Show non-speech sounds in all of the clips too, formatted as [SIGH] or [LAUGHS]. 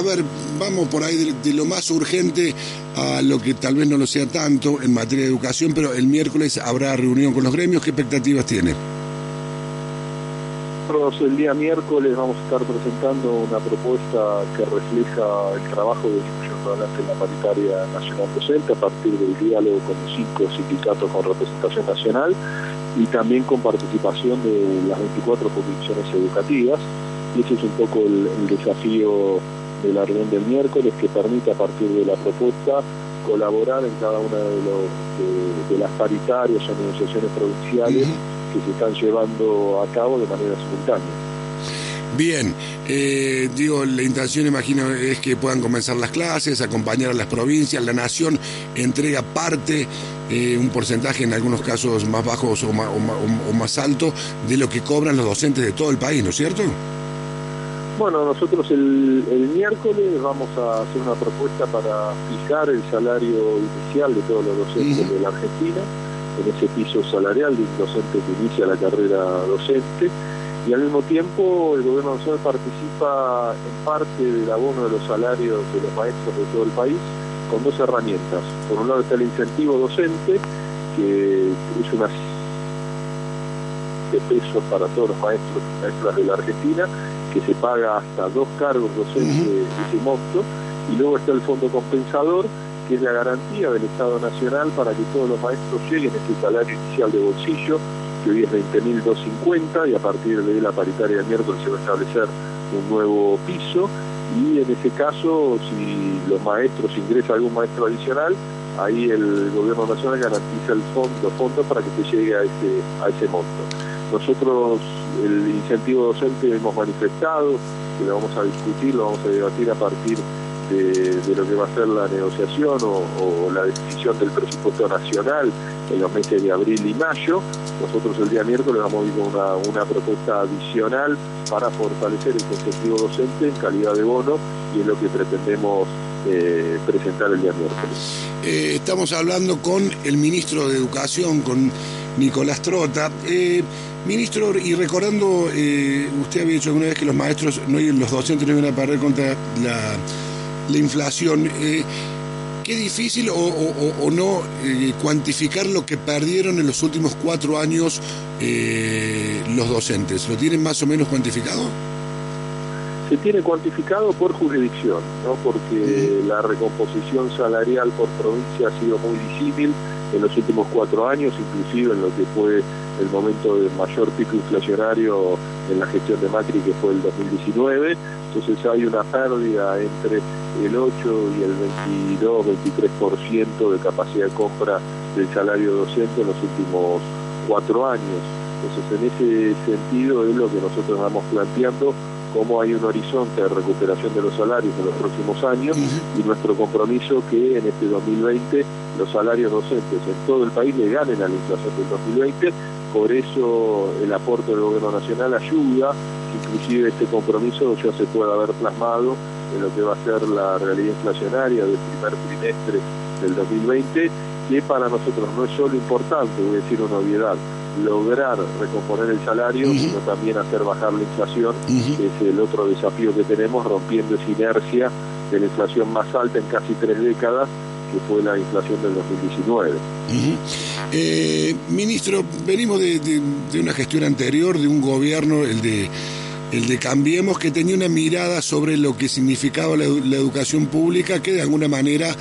a ver, vamos por ahí de, lo más urgente a lo que tal vez no lo sea tanto en materia de educación, pero el miércoles habrá reunión con los gremios. ¿Qué expectativas tiene? el día miércoles vamos a estar presentando una propuesta que refleja el trabajo de en la paritaria nacional docente a partir del diálogo con los cinco sindicatos con representación nacional y también con participación de las 24 comisiones educativas. Y ese es un poco el, desafío de la reunión del miércoles que permite a partir de la propuesta colaborar en cada una de, los, de, las paritarias o negociaciones provinciales que se están llevando a cabo de manera simultánea. Bien, eh, digo, la intención imagino es que puedan comenzar las clases, acompañar a las provincias, la nación entrega parte, eh, un porcentaje en algunos casos más bajos o más, alto de lo que cobran los docentes de todo el país, ¿no es cierto? Bueno, nosotros el, miércoles vamos a hacer una propuesta para fijar el salario inicial de todos los docentes de la Argentina, en ese piso salarial de un docente que inicia la carrera docente y al mismo tiempo el gobierno nacional participa en parte del abono de los salarios de los maestros de todo el país con dos herramientas. Por un lado está el incentivo docente, que es una de pesos para todos los maestros y maestras de la Argentina, que se paga hasta dos cargos docentes de ese monto, y luego está el fondo compensador, que es la garantía del Estado Nacional para que todos los maestros lleguen a ese salario inicial de bolsillo que hoy es 20.250 y a partir de la paritaria del miércoles se va a establecer un nuevo piso y en ese caso si los maestros ingresa algún maestro adicional ahí el gobierno nacional garantiza el fondo, los fondos para que se llegue a ese, a ese monto. Nosotros el incentivo docente hemos manifestado, que lo vamos a discutir, lo vamos a debatir a partir de, lo que va a ser la negociación o, la decisión del presupuesto nacional en los meses de abril y mayo. Nosotros el día miércoles vamos a ir con una, una propuesta adicional para fortalecer el incentivo docente en calidad de bono y es lo que pretendemos eh, presentar el día miércoles. Eh, estamos hablando con el ministro de Educación, con Nicolás Trota. Eh, ministro, y recordando, usted había dicho alguna vez que los maestros, no, los docentes no iban a perder contra la la inflación. Eh, qué difícil o, no eh, cuantificar lo que perdieron en los últimos cuatro años eh, los docentes. ¿Lo tienen más o menos cuantificado? Se tiene cuantificado por jurisdicción, ¿no? porque la recomposición salarial por provincia ha sido muy disímil en los últimos cuatro años, inclusive en lo que fue el momento de mayor pico inflacionario en la gestión de Macri, que fue el 2019. Entonces hay una pérdida entre el 8 y el 22, 23% de capacidad de compra del salario docente en los últimos cuatro años. Entonces, en ese sentido es lo que nosotros vamos planteando, cómo hay un horizonte de recuperación de los salarios en los próximos años y nuestro compromiso que en este 2020 los salarios docentes en todo el país le ganen a la inflación del 2020. Por eso el aporte del Gobierno Nacional ayuda, inclusive este compromiso ya se pueda haber plasmado en lo que va a ser la realidad inflacionaria del primer trimestre del 2020, que para nosotros no es solo importante, voy a decir una obviedad, lograr recomponer el salario, sino también hacer bajar la inflación, que es el otro desafío que tenemos, rompiendo esa inercia de la inflación más alta en casi tres décadas, que fue la inflación del 2019. Eh, ministro, venimos de una gestión anterior, de un gobierno, el de el de Cambiemos, que tenía una mirada sobre lo que significaba la, educación pública, que de alguna manera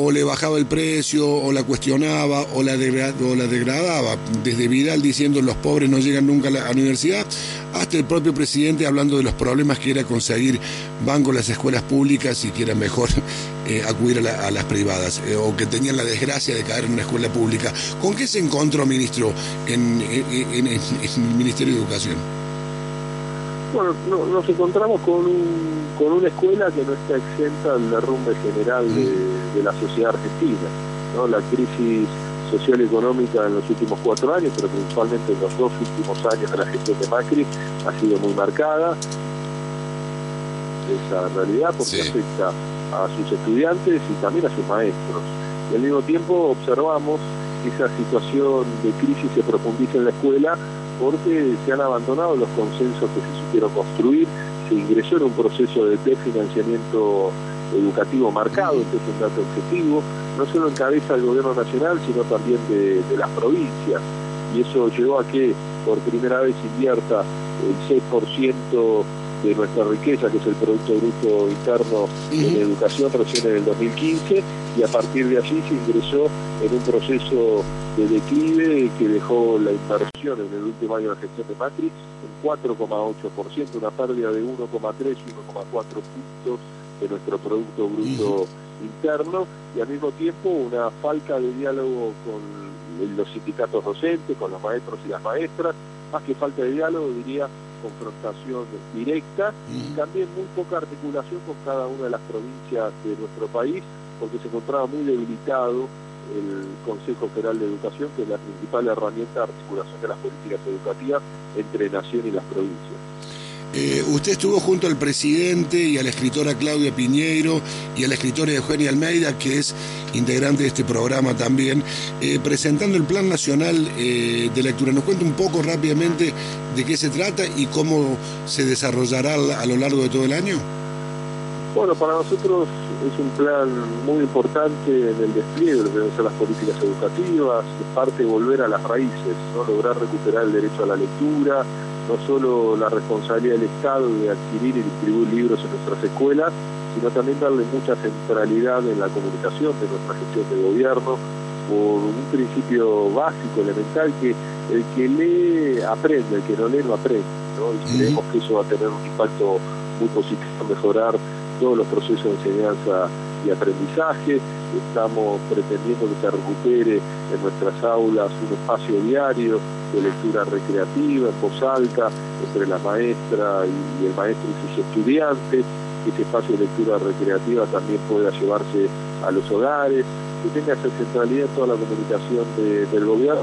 o le bajaba el precio, o la cuestionaba, o la, o la degradaba. Desde Vidal diciendo los pobres no llegan nunca a la universidad, hasta el propio presidente hablando de los problemas que era conseguir banco en las escuelas públicas y que era mejor [LAUGHS] eh, acudir a, las privadas, eh, o que tenían la desgracia de caer en una escuela pública. ¿Con qué se encontró, ministro, en el Ministerio de Educación? Bueno, nos encontramos con, con una escuela que no está exenta del derrumbe general de, la sociedad argentina. ¿no? La crisis social y económica en los últimos cuatro años, pero principalmente en los dos últimos años de la gestión de Macri, ha sido muy marcada. Esa realidad porque afecta a sus estudiantes y también a sus maestros. Y al mismo tiempo observamos que esa situación de crisis se profundiza en la escuela porque se han abandonado los consensos que se supieron construir, se ingresó en un proceso de desfinanciamiento educativo marcado, este es un dato objetivo, no solo encabeza el gobierno nacional, sino también de, las provincias. Y eso llevó a que por primera vez invierta el 6% de nuestra riqueza, que es el Producto Bruto Interno en educación recién en el 2015, y a partir de allí se ingresó en un proceso de declive que dejó la inversión en el último año de la gestión de Macri en 4,8%, una pérdida de 1,3 y 1,4 puntos de nuestro Producto Bruto Interno, y al mismo tiempo una falta de diálogo con los sindicatos docentes, con los maestros y las maestras, más que falta de diálogo, diría confrontación directa y también muy poca articulación con cada una de las provincias de nuestro país, porque se encontraba muy debilitado el Consejo Federal de Educación, que es la principal herramienta de articulación de las políticas educativas entre Nación y las provincias. Eh, usted estuvo junto al presidente y a la escritora Claudia Piñeiro y a la escritora Eugenia Almeida, que es integrante de este programa también, eh, presentando el Plan Nacional eh, de Lectura. ¿Nos cuenta un poco rápidamente de qué se trata y cómo se desarrollará a lo largo de todo el año? Bueno, para nosotros es un plan muy importante en el despliegue de las políticas educativas, es parte de volver a las raíces, ¿no? lograr recuperar el derecho a la lectura, no solo la responsabilidad del Estado de adquirir y distribuir libros en nuestras escuelas, sino también darle mucha centralidad en la comunicación de nuestra gestión de gobierno, por un principio básico, elemental, que el que lee aprende, el que no lee no aprende, ¿no? y creemos que eso va a tener un impacto muy positivo mejorar todos los procesos de enseñanza y aprendizaje. Estamos pretendiendo que se recupere en nuestras aulas un espacio diario de lectura recreativa en voz alta entre la maestra y el maestro y sus estudiantes, que ese espacio de lectura recreativa también pueda llevarse a los hogares, que tenga esa centralidad en toda la comunicación del gobierno.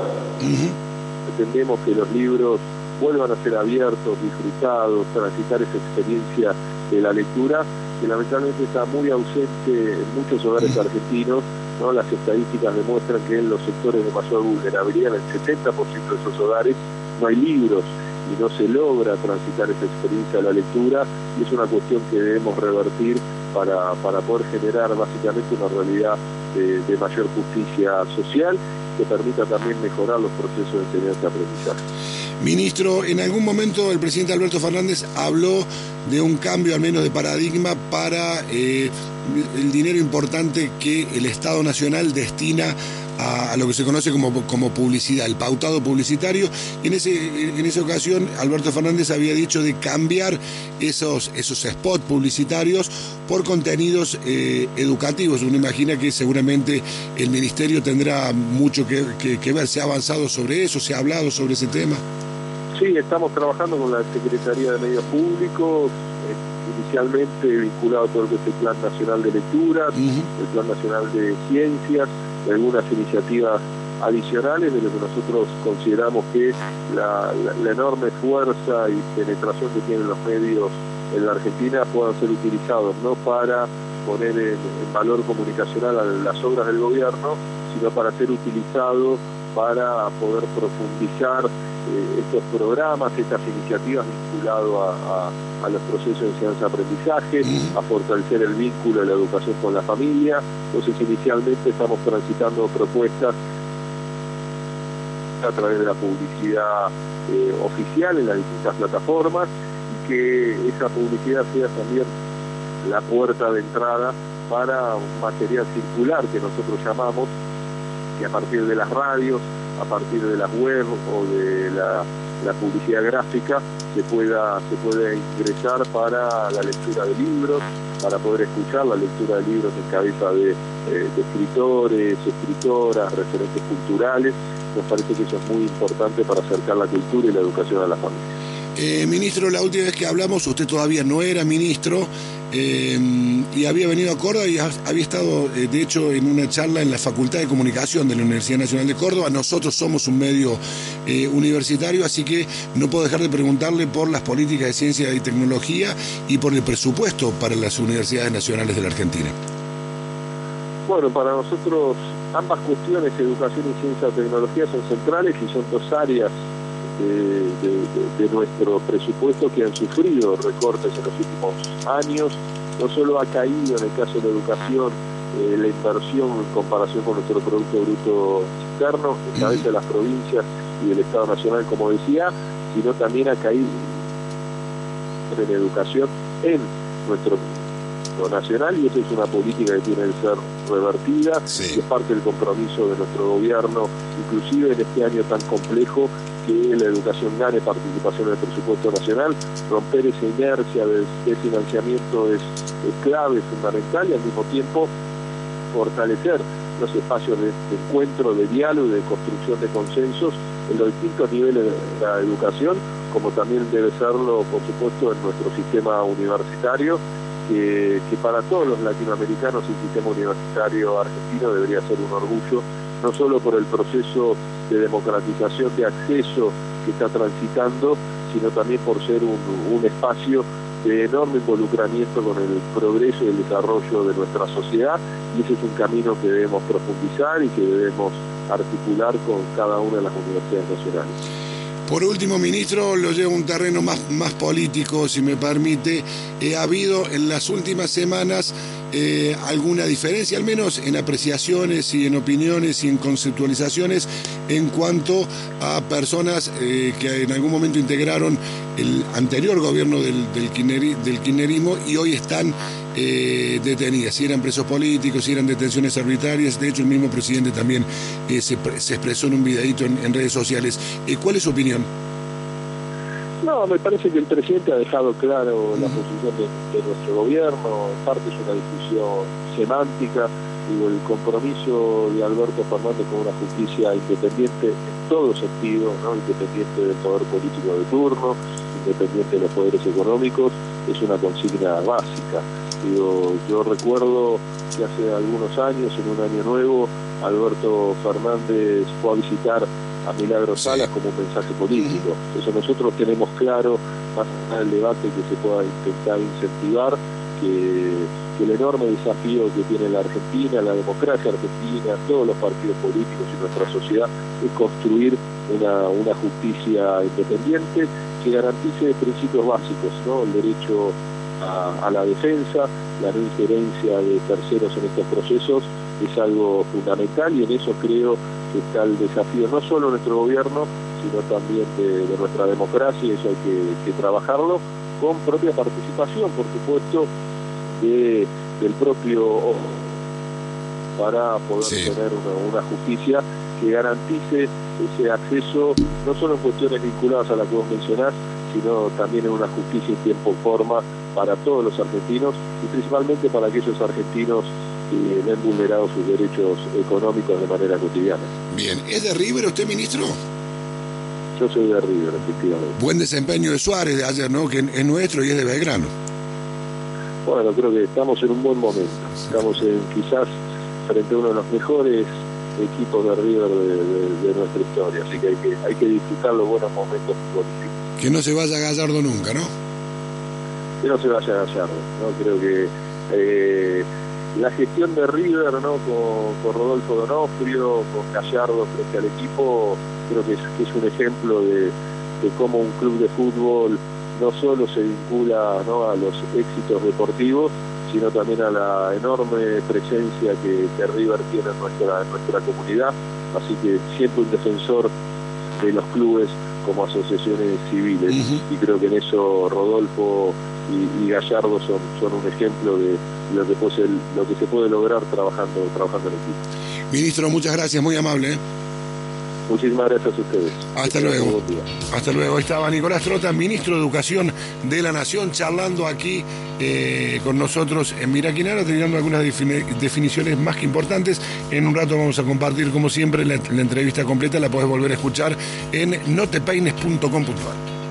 Pretendemos que los libros vuelvan a ser abiertos, disfrutados, transitar esa experiencia de la lectura que lamentablemente está muy ausente en muchos hogares argentinos. ¿no? Las estadísticas demuestran que en los sectores de mayor vulnerabilidad, en el 70% de esos hogares, no hay libros y no se logra transitar esa experiencia de la lectura y es una cuestión que debemos revertir para, para poder generar básicamente una realidad de, mayor justicia social que permita también mejorar los procesos de enseñanza-aprendizaje. Ministro, en algún momento el presidente Alberto Fernández habló de un cambio al menos de paradigma para eh, el dinero importante que el Estado Nacional destina a, lo que se conoce como, como, publicidad, el pautado publicitario. Y en, ese, en esa ocasión Alberto Fernández había dicho de cambiar esos, esos spots publicitarios por contenidos eh, educativos. Uno imagina que seguramente el Ministerio tendrá mucho que, que ver. ¿Se ha avanzado sobre eso? ¿Se ha hablado sobre ese tema? Sí, estamos trabajando con la Secretaría de Medios Públicos, eh, inicialmente vinculado a todo lo que es el Plan Nacional de Lectura, el Plan Nacional de Ciencias, y algunas iniciativas adicionales de lo que nosotros consideramos que es la, enorme fuerza y penetración que tienen los medios en la Argentina puedan ser utilizados no para poner en, en valor comunicacional las obras del gobierno, sino para ser utilizados para poder profundizar eh, estos programas, estas iniciativas vinculadas a, los procesos de enseñanza-aprendizaje, a fortalecer el vínculo de la educación con la familia. Entonces, inicialmente estamos transitando propuestas a través de la publicidad eh, oficial en las distintas plataformas y que esa publicidad sea también la puerta de entrada para un material circular que nosotros llamamos, que a partir de las radios, a partir de las web o de la, publicidad gráfica se pueda, se puede ingresar para la lectura de libros, para poder escuchar la lectura de libros en cabeza de, eh, de escritores, escritoras, referentes culturales. Nos parece que eso es muy importante para acercar la cultura y la educación a la familia. Eh, ministro, la última vez que hablamos, usted todavía no era ministro eh, y había venido a Córdoba y había estado, eh, de hecho, en una charla en la Facultad de Comunicación de la Universidad Nacional de Córdoba. Nosotros somos un medio universitario, así que no puedo dejar de preguntarle por las políticas de ciencia y tecnología y por el presupuesto para las universidades nacionales de la Argentina. Bueno, para nosotros ambas cuestiones, educación y ciencia y tecnología, son centrales y son dos áreas de, nuestro presupuesto que han sufrido recortes en los últimos años. No solo ha caído en el caso de educación eh, la inversión en comparación con nuestro Producto Bruto Interno, en través de las provincias y del Estado Nacional, como decía, sino también ha caído en educación en nuestro nacional y esa es una política que tiene que ser revertida y es parte del compromiso de nuestro gobierno, inclusive en este año tan complejo que la educación gane participación en el presupuesto nacional, romper esa inercia de, financiamiento es, clave, fundamental y al mismo tiempo fortalecer los espacios de, de, encuentro, de diálogo y de construcción de consensos en los distintos niveles de la educación, como también debe serlo, por supuesto, en nuestro sistema universitario que, para todos los latinoamericanos el sistema universitario argentino debería ser un orgullo, no solo por el proceso de democratización de acceso que está transitando, sino también por ser un, espacio de enorme involucramiento con el progreso y el desarrollo de nuestra sociedad y ese es un camino que debemos profundizar y que debemos articular con cada una de las universidades nacionales. Por último, ministro, lo llevo a un terreno más, más político, si me permite. Eh, ha habido en las últimas semanas eh, alguna diferencia, al menos en apreciaciones y en opiniones y en conceptualizaciones en cuanto a personas eh, que en algún momento integraron el anterior gobierno del, del, y hoy están eh, detenidas, si eran presos políticos, si eran detenciones arbitrarias. De hecho, el mismo presidente también se, expresó en un videito en, redes sociales. ¿Cuál es su opinión? No, me parece que el presidente ha dejado claro la posición de, nuestro gobierno, en parte es una discusión semántica, digo, el compromiso de Alberto Fernández con una justicia independiente en todo sentido, ¿no? independiente del poder político de turno, independiente de los poderes económicos, es una consigna básica yo recuerdo que hace algunos años, en un año nuevo, Alberto Fernández fue a visitar a Milagro Salas como un mensaje político. Entonces nosotros tenemos claro, más allá del debate que se pueda intentar incentivar, que, el enorme desafío que tiene la Argentina, la democracia argentina, todos los partidos políticos y nuestra sociedad es construir una, una justicia independiente que garantice principios básicos, ¿no? el derecho a, la defensa, la no injerencia de terceros en estos procesos es algo fundamental y en eso creo que está el desafío no solo de nuestro gobierno, sino también de, nuestra democracia y eso hay que, trabajarlo con propia participación, por supuesto, de, del propio para poder tener una, justicia que garantice ese acceso, no solo en cuestiones vinculadas a la que vos mencionás, sino también en una justicia en tiempo y forma para todos los argentinos y principalmente para aquellos argentinos que ven vulnerados sus derechos económicos de manera cotidiana. Bien, ¿es de River usted, ministro? Yo soy de River, efectivamente. Buen desempeño de Suárez de ayer, ¿no? Que es nuestro y es de Belgrano. Bueno, creo que estamos en un buen momento. Estamos en, quizás frente a uno de los mejores equipos de River de, nuestra historia, así que hay, que hay que disfrutar los buenos momentos políticos. Que no se vaya Gallardo nunca, ¿no? que no se vaya a Gallardo. ¿no? Creo que eh, la gestión de River ¿no? con, Rodolfo Donofrio, con Gallardo frente al equipo, creo que es, un ejemplo de, cómo un club de fútbol no solo se vincula ¿no? a los éxitos deportivos, sino también a la enorme presencia que, River tiene en nuestra, nuestra comunidad. Así que siempre un defensor de los clubes como asociaciones civiles. Y creo que en eso Rodolfo y, Gallardo son, son un ejemplo de lo que, puede, lo que se puede lograr trabajando, trabajando en equipo. Ministro, muchas gracias, muy amable. Muchísimas gracias a ustedes. Hasta luego. Hasta luego. Estaba Nicolás Trota, ministro de Educación de la Nación, charlando aquí eh, con nosotros en Miraquinara, teniendo algunas definiciones más que importantes. En un rato vamos a compartir, como siempre, la, la entrevista completa. La podés volver a escuchar en notepeines.com.ar.